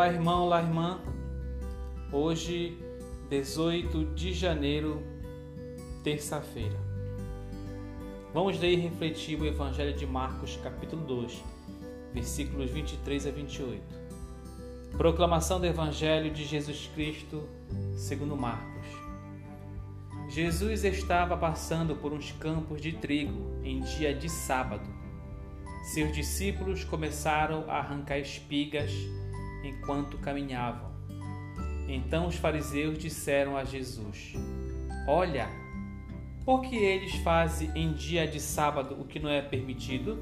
Olá, irmão, olá, irmã. Hoje, 18 de janeiro, terça-feira. Vamos ler e refletir o Evangelho de Marcos, capítulo 2, versículos 23 a 28. Proclamação do Evangelho de Jesus Cristo, segundo Marcos. Jesus estava passando por uns campos de trigo em dia de sábado. Seus discípulos começaram a arrancar espigas enquanto caminhavam. Então os fariseus disseram a Jesus: Olha, por que eles fazem em dia de sábado o que não é permitido?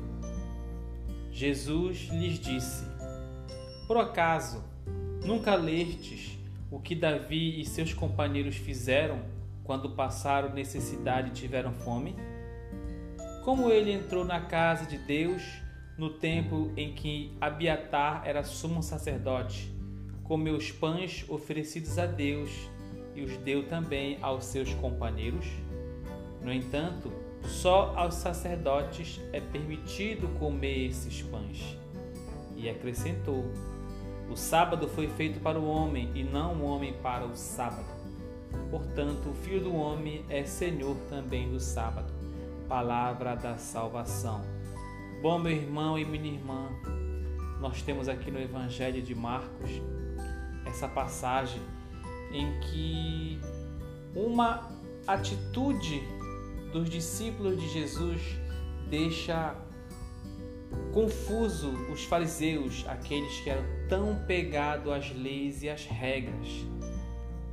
Jesus lhes disse: Por acaso nunca lestes o que Davi e seus companheiros fizeram quando passaram necessidade e tiveram fome? Como ele entrou na casa de Deus no tempo em que Abiatar era sumo sacerdote, comeu os pães oferecidos a Deus e os deu também aos seus companheiros? No entanto, só aos sacerdotes é permitido comer esses pães. E acrescentou: O sábado foi feito para o homem e não o homem para o sábado. Portanto, o Filho do Homem é Senhor também do sábado. Palavra da salvação. Bom, meu irmão e minha irmã, nós temos aqui no Evangelho de Marcos essa passagem em que uma atitude dos discípulos de Jesus deixa confuso os fariseus, aqueles que eram tão pegados às leis e às regras.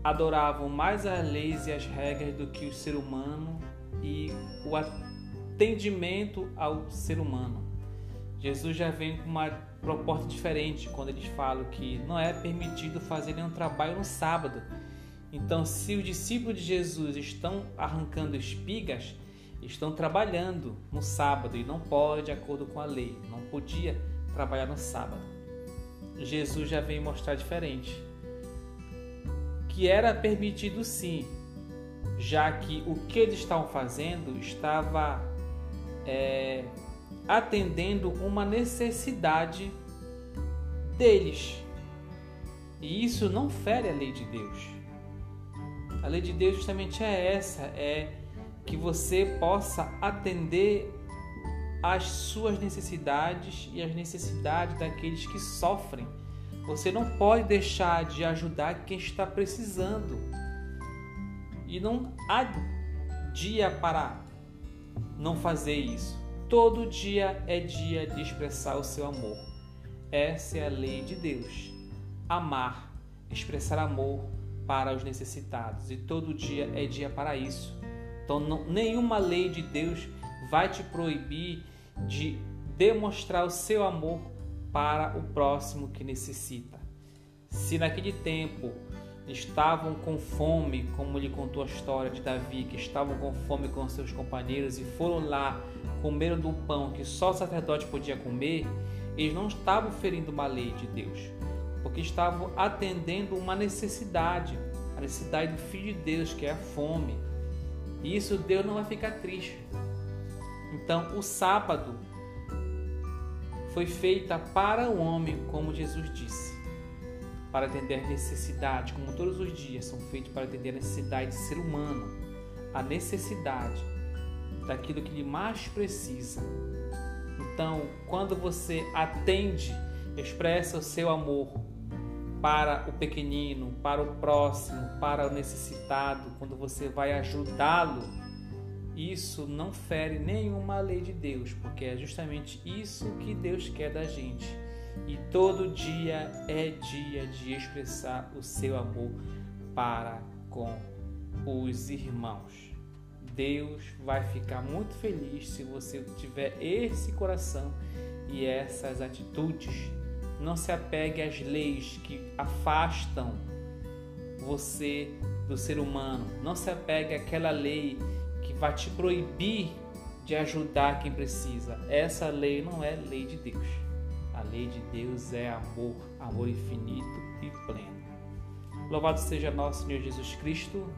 Adoravam mais as leis e as regras do que o ser humano e o atendimento ao ser humano. Jesus já vem com uma proposta diferente quando eles falam que não é permitido fazer nenhum trabalho no sábado. Então, se os discípulos de Jesus estão arrancando espigas, estão trabalhando no sábado e não pode de acordo com a lei, não podia trabalhar no sábado. Jesus já vem mostrar diferente. Que era permitido sim, já que o que eles estavam fazendo estava é, atendendo uma necessidade deles. E isso não fere a lei de Deus. A lei de Deus justamente é essa, é que você possa atender às suas necessidades e às necessidades daqueles que sofrem. Você não pode deixar de ajudar quem está precisando. E não há dia para não fazer isso. Todo dia é dia de expressar o seu amor. Essa é a lei de Deus. Amar, expressar amor para os necessitados. E todo dia é dia para isso. Então, não, nenhuma lei de Deus vai te proibir de demonstrar o seu amor para o próximo que necessita. Se naquele tempo estavam com fome, como lhe contou a história de Davi, que estavam com fome com seus companheiros e foram lá, comeram do pão que só o sacerdote podia comer, eles não estavam ferindo uma lei de Deus, porque estavam atendendo uma necessidade, a necessidade do Filho de Deus, que é a fome. E isso Deus não vai ficar triste. Então, o sábado foi feita para o homem, como Jesus disse para atender a necessidade, como todos os dias são feitos para atender a necessidade do ser humano, a necessidade daquilo que ele mais precisa. Então, quando você atende, expressa o seu amor para o pequenino, para o próximo, para o necessitado, quando você vai ajudá-lo, isso não fere nenhuma lei de Deus, porque é justamente isso que Deus quer da gente e todo dia é dia de expressar o seu amor para com os irmãos. Deus vai ficar muito feliz se você tiver esse coração e essas atitudes. Não se apegue às leis que afastam você do ser humano. Não se apegue àquela lei que vai te proibir de ajudar quem precisa. Essa lei não é lei de Deus. Lei de Deus é amor, amor infinito e pleno. Louvado seja nosso Senhor Jesus Cristo